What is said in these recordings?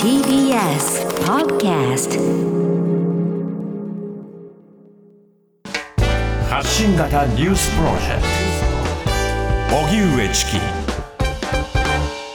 TBS Podcast 発信型ニュースプロジェクト。荻上チキ。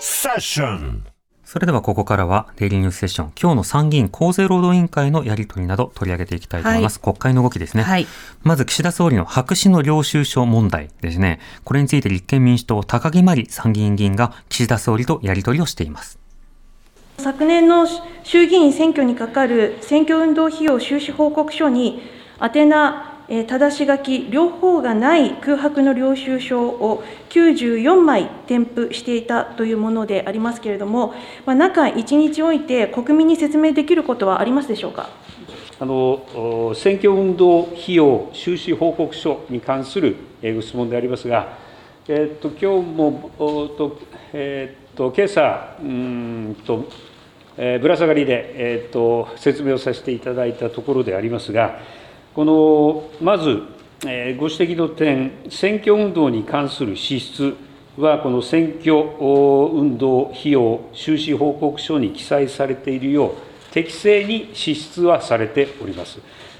セッションそれではここからはデイリーニュースセッション、今日の参議院厚生労働委員会のやり取りなど取り上げていきたいと思います。国会の動きですね。はいまず岸田総理の白紙の領収書問題ですね。これについて立憲民主党高木真理参議院議員が岸田総理とやり取りをしています。昨年の衆議院選挙にかかる選挙運動費用収支報告書に、宛名、えー正し書き、両方がない空白の領収書を94枚添付していたというものでありますけれども、まあ、中1日おいて国民に説明できることはありますでしょうか？あの選挙運動費用収支報告書に関するご質問でありますが、えーっと今日もおとえーっと今朝うんと、えーぶら下がりで、えーっと説明をさせていただいたところでありますが、このまず、えーご指摘の点、選挙運動に関する支出は、この選挙運動費用収支報告書に記載されているよう、適正に支出はされております。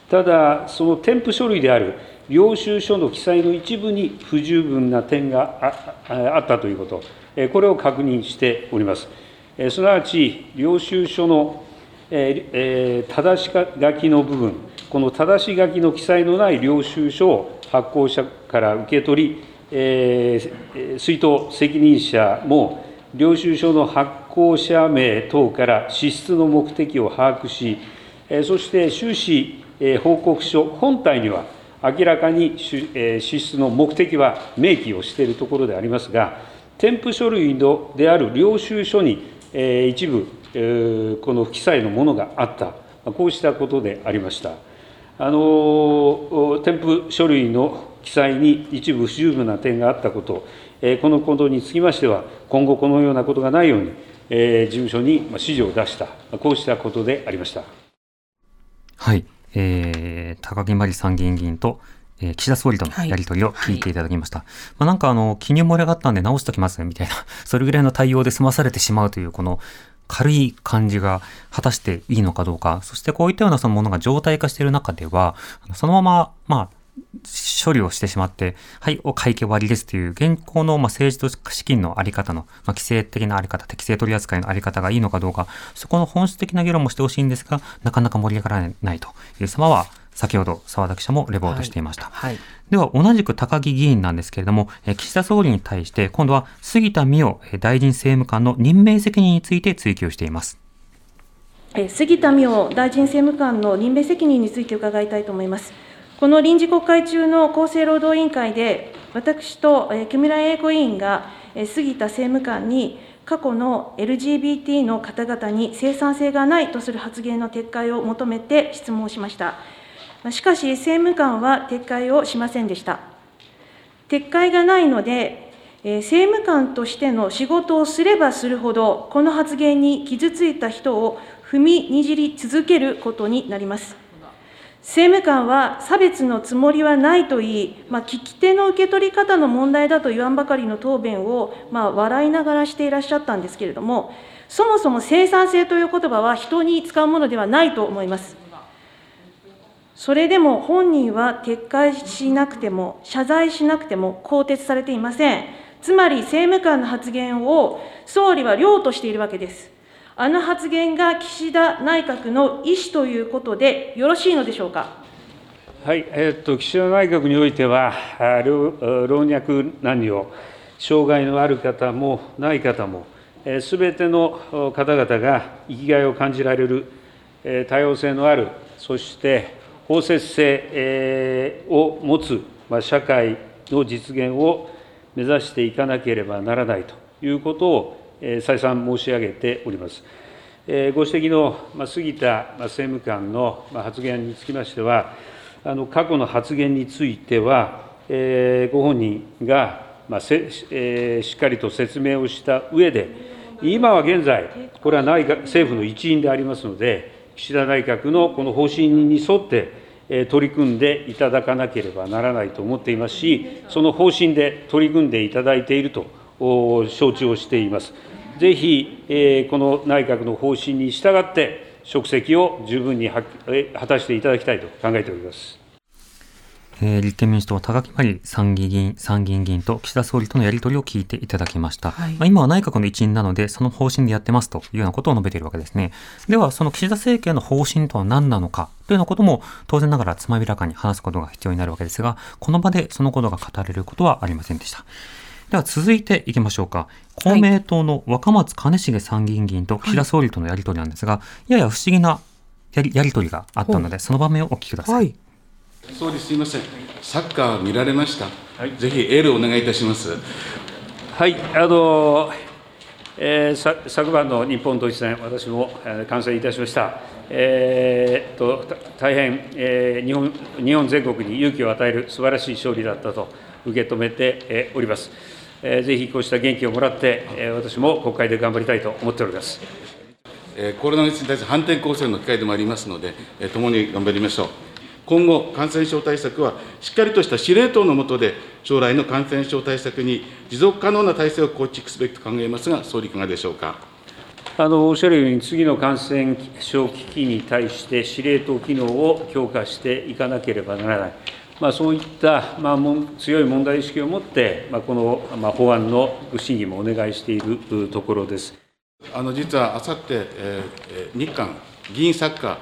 ただ、その添付書類である領収書の記載の一部に不十分な点があったということ、これを確認しております。すなわち、領収書の正し書きの部分、この正し書きの記載のない領収書を発行者から受け取り、えーえー出納責任者も領収書の発行者名等から支出の目的を把握し、えーそして収支えー報告書本体には明らかに支出の目的は明記をしているところでありますが、添付書類のである領収書に、え一部、この不記載のものがあった、こうしたことでありました。あのお添付書類の記載に一部不十分な点があったこと、えーこのことにつきましては、今後このようなことがないように、えー事務所にまあ指示を出した、こうしたことでありました。はい。えー、高木真理参議院議員と、えー岸田総理とのやり取りを聞いていただきました。まあ、なんかあの、記入漏れがあったんで直しときますね、みたいな、それぐらいの対応で済まされてしまうという、この、軽い感じが果たしていいのかどうか、そしてこういったようなそのものが常態化している中では、そのまま、まあ、処理をしてしまって、はい、お会計終わりですという、現行のま政治と資金のあり方の、ま、規制的なあり方、適正取り扱いのあり方がいいのかどうか、そこの本質的な議論もしてほしいんですが、なかなか盛り上がらないという様は、先ほど澤田記者もレポートしていました。はい。では、同じく高木議員なんですけれども、えー岸田総理に対して、今度は杉田水脈えー大臣政務官の任命責任について追及しています。えー杉田水脈大臣政務官の任命責任について伺いたいと思います。この臨時国会中の厚生労働委員会で、私とえー木村英子委員がえー杉田政務官に過去の LGBT の方々に生産性がないとする発言の撤回を求めて質問をしました。しかし、政務官は撤回をしませんでした。撤回がないので、え政務官としての仕事をすればするほど、この発言に傷ついた人を踏みにじり続けることになります。政務官は差別のつもりはないと言い、まあ、聞き手の受け取り方の問題だと言わんばかりの答弁を、まあ、笑いながらしていらっしゃったんですけれども、そもそも生産性という言葉は人に使うものではないと思います。それでも本人は撤回しなくても、謝罪しなくても更迭されていません。つまり政務官の発言を総理は良としているわけです。あの発言が岸田内閣の意思ということでよろしいのでしょうか？はい、えーっと、岸田内閣においては、老若男女、障害のある方もない方も、すべての方々が生きがいを感じられる、えー多様性のある、そして包摂性を持つ、社会の実現を目指していかなければならないということを、再三申し上げております。ご指摘の杉田政務官の発言につきましては、あの過去の発言については、ご本人がしっかりと説明をした上で、今は現在、これは内閣政府の一員でありますので、岸田内閣のこの方針に沿って、え取り組んでいただかなければならないと思っていますし、その方針で取り組んでいただいていると承知をしています。ぜひ、え、この内閣の方針に従って、職責を十分に果たしていただきたいと考えております。えー、立憲民主党、高木真理参議院参議院議員と岸田総理とのやり取りを聞いていただきました。はい、まあ、今は内閣の一員なので、その方針でやってますというようなことを述べているわけですね。では、その岸田政権の方針とは何なのかというようなことも、当然ながらつまびらかに話すことが必要になるわけですが、この場でそのことが語れることはありませんでした。では続いていきましょうか。公明党の若松兼重参議院議員と岸田総理とのやり取りなんですが、はい、やや不思議なやりやり取りがあったので、その場面をお聞きください。はい総理すみません、サッカー見られました、はい、ぜひエールをお願いいたします。はいあのえー、昨晩の日本統一戦、私も、えー、観戦いたしました。えー、と大変、えー日本、日本全国に勇気を与える素晴らしい勝利だったと受け止めて、えー、おります。えー、ぜひこうした元気をもらって、えー、私も国会で頑張りたいと思っております。えー、コロナウイルスに対する反転攻勢の機会でもありますので、えー、共に頑張りましょう。今後、感染症対策はしっかりとした司令塔の下で、将来の感染症対策に持続可能な体制を構築すべきと考えますが、総理、いかがでしょうか？あのおっしゃるように、次の感染症危機に対して司令塔機能を強化していかなければならない、まあ、そういった、まあ、強い問題意識を持って、まあ、この、まあ、法案の審議もお願いしているところですあの実はあさって、えー、日韓議員サッカ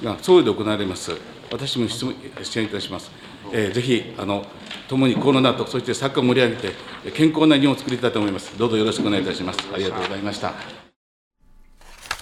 ーが総理で行われます。私も質問支援いたします。えー、ぜひあの共にコロナと、そしてサッカーを盛り上げて、健康な日本を作りたいと思います。どうぞよろしくお願いいたします。ありがとうございました。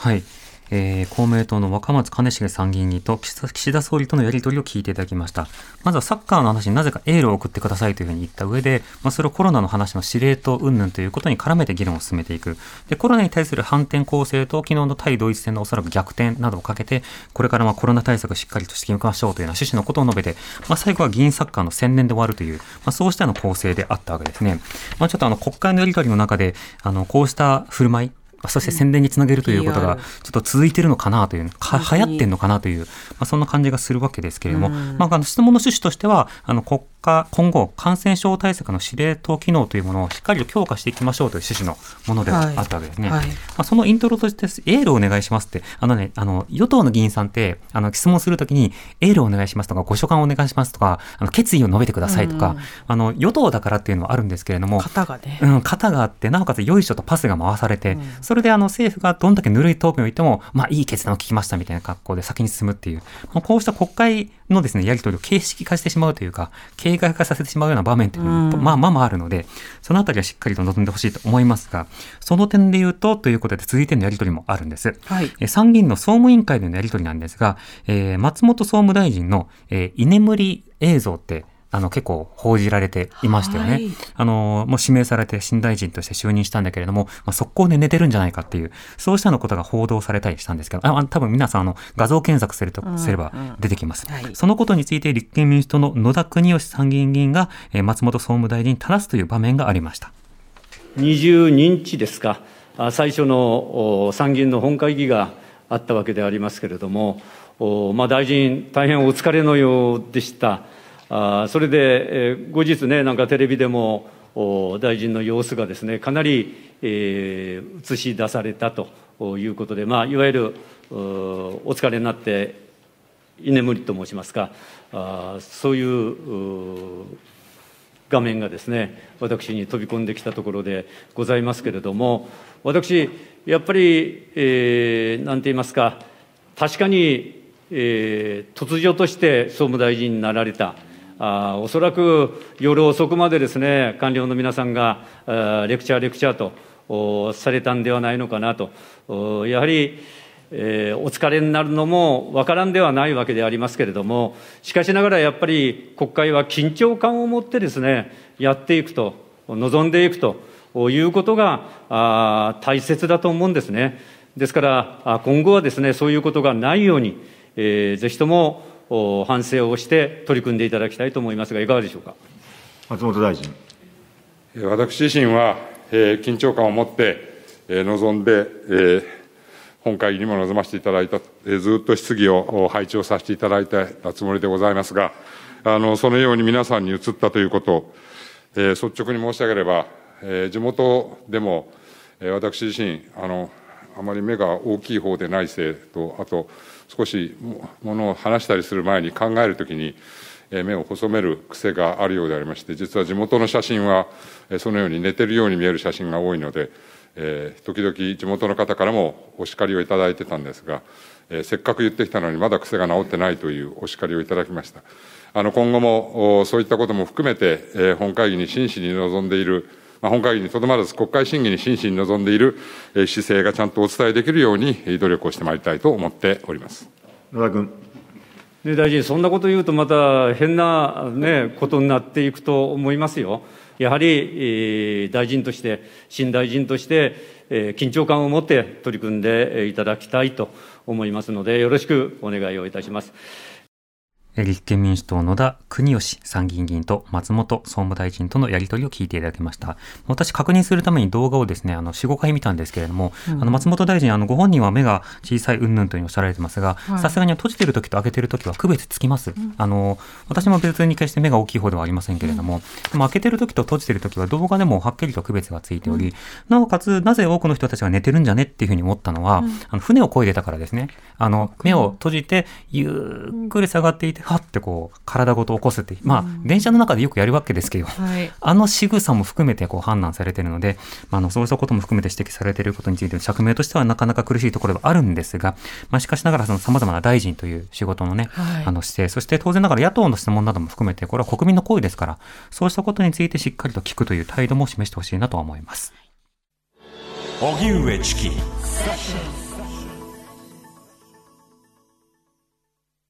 はい。えー、公明党の若松兼重参議院議と岸田総理とのやり取りを聞いていただきました。まずはサッカーの話になぜかエールを送ってくださいというふうに言った上で、まあ、それをコロナの話の司令塔云々ということに絡めて議論を進めていく。で、コロナに対する反転攻勢と昨日の対ドイツ戦のおそらく逆転などをかけて、これからまあコロナ対策をしっかりとしていきましょうというような趣旨のことを述べて、まあ、最後は議員サッカーの専念で終わるという、まあ、そうしたの構成であったわけですね。まあ、ちょっとあの国会のやり取りの中で、あの、こうした振る舞い、そして宣伝につなげるということがちょっと続いているのかなという、か流行ってるのかなという、まあ、そんな感じがするわけですけれども、まあ、あの質問の趣旨としては、あの国家、今後、感染症対策の司令塔機能というものをしっかりと強化していきましょうという趣旨のものではあったわけですね。はいはい、まあ、そのイントロとして、エールをお願いしますって、あのね、あの、与党の議員さんって、あの、質問するときに、エールをお願いしますとか、ご所感をお願いしますとか、あの決意を述べてくださいとか、うん、あの、与党だからっていうのはあるんですけれども、型がね。うん、型があって、なおかつ、よいしょとパスが回されて、うん、それであの、政府がどんだけぬるい答弁を言っても、まあ、いい決断を聞きましたみたいな格好で先に進むっていう、まあ、こうした国会のですね、やり取りを形式化してしまうというか、形骸化させてしまうような場面っていうのも、まあまあまああるので、そのあたりはしっかりと臨んでほしいと思いますが、その点で言うと、ということで続いてのやり取りもあるんです。はい、参議院の総務委員会でのやり取りなんですが、えー、松本総務大臣の、えー、居眠り映像って、あの結構報じられていましたよね。はい、あのもう指名されて新大臣として就任したんだけれども、まあ、速攻で寝てるんじゃないかっていう、そうしたのことが報道されたりしたんですけど、あ多分皆さんあの画像検索すると、すれば出てきます、はい、そのことについて立憲民主党の野田国義参議院議員が、えー、松本総務大臣に正すという場面がありました。20日ですか、最初の参議院の本会議があったわけでありますけれども、まあ、大臣、大変お疲れのようでした。あそれで、えー、後日ね、なんかテレビでも大臣の様子がですね、かなり、えー、映し出されたということで、まあ、いわゆるお疲れになって、居眠りと申しますか、あそういう画面がですね、私に飛び込んできたところでございますけれども、私、やっぱり、えー、なんて言いますか、確かに、えー、突如として総務大臣になられた。あおそらく夜遅くまでですね官僚の皆さんがレクチャー、レクチャーとされたんではないのかなと、やはり、えー、お疲れになるのも分からんではないわけでありますけれども、しかしながらやっぱり国会は緊張感を持ってですねやっていくと、望んでいくということが大切だと思うんですね。ですから、今後はですねそういうことがないように、えー、ぜひとも反省をして取り組んでいただきたいと思いますが、いかがでしょうか？松本大臣。私自身は、えー、緊張感を持って、えー、臨んで、えー、本会議にも臨ませていただいた、えー、ずっと質疑を配置をさせていただいたつもりでございますが、あのそのように皆さんに移ったということを、えー、率直に申し上げれば、えー、地元でも、私自身あのあまり目が大きい方でないせいとあと少しものを話したりする前に考えるときに目を細める癖があるようでありまして実は地元の写真はそのように寝てるように見える写真が多いので、え、時々地元の方からもお叱りをいただいてたんですが、え、せっかく言ってきたのにまだ癖が治ってないというお叱りをいただきました。あの今後もそういったことも含めて、え、本会議に真摯に臨んでいるまあ、本会議にとどまらず国会審議に真摯に臨んでいる姿勢がちゃんとお伝えできるように努力をしてまいりたいと思っております野田君。ね、大臣、そんなこと言うと、また変な、ね、ことになっていくと思いますよ。やはり、えー、大臣として、新大臣として、えー、緊張感を持って取り組んでいただきたいと思いますので、よろしくお願いをいたします。立憲民主党野田国義参議院議員と松本総務大臣とのやり取りを聞いていただきました。私確認するために動画をですね、あの、4、5回見たんですけれども、うん、あの、松本大臣、あの、ご本人は目が小さい云々というにおっしゃられてますが、さすがに閉じてる時と開けてる時は区別つきます。うん、あの、私も別に決して目が大きい方ではありませんけれども、うん、開けてる時と閉じてる時は動画でもはっきりと区別がついており、なおかつ、なぜ多くの人たちが寝てるんじゃねっていうふうに思ったのは、あの、船を漕いでたからですね。あの、目を閉じて、ゆっくり下がっていて、はってこう、体ごと起こすって、まあ、電車の中でよくやるわけですけど、はい、あの仕草も含めてこう判断されているので、まあ、あのそうしたことも含めて指摘されていることについて、釈明としてはなかなか苦しいところがあるんですが、まあ、しかしながら、さまざまな大臣という仕事のね、はい、あの姿勢、そして当然ながら野党の質問なども含めて、これは国民の声ですから、そうしたことについてしっかりと聞くという態度も示してほしいなと思います。荻上チキ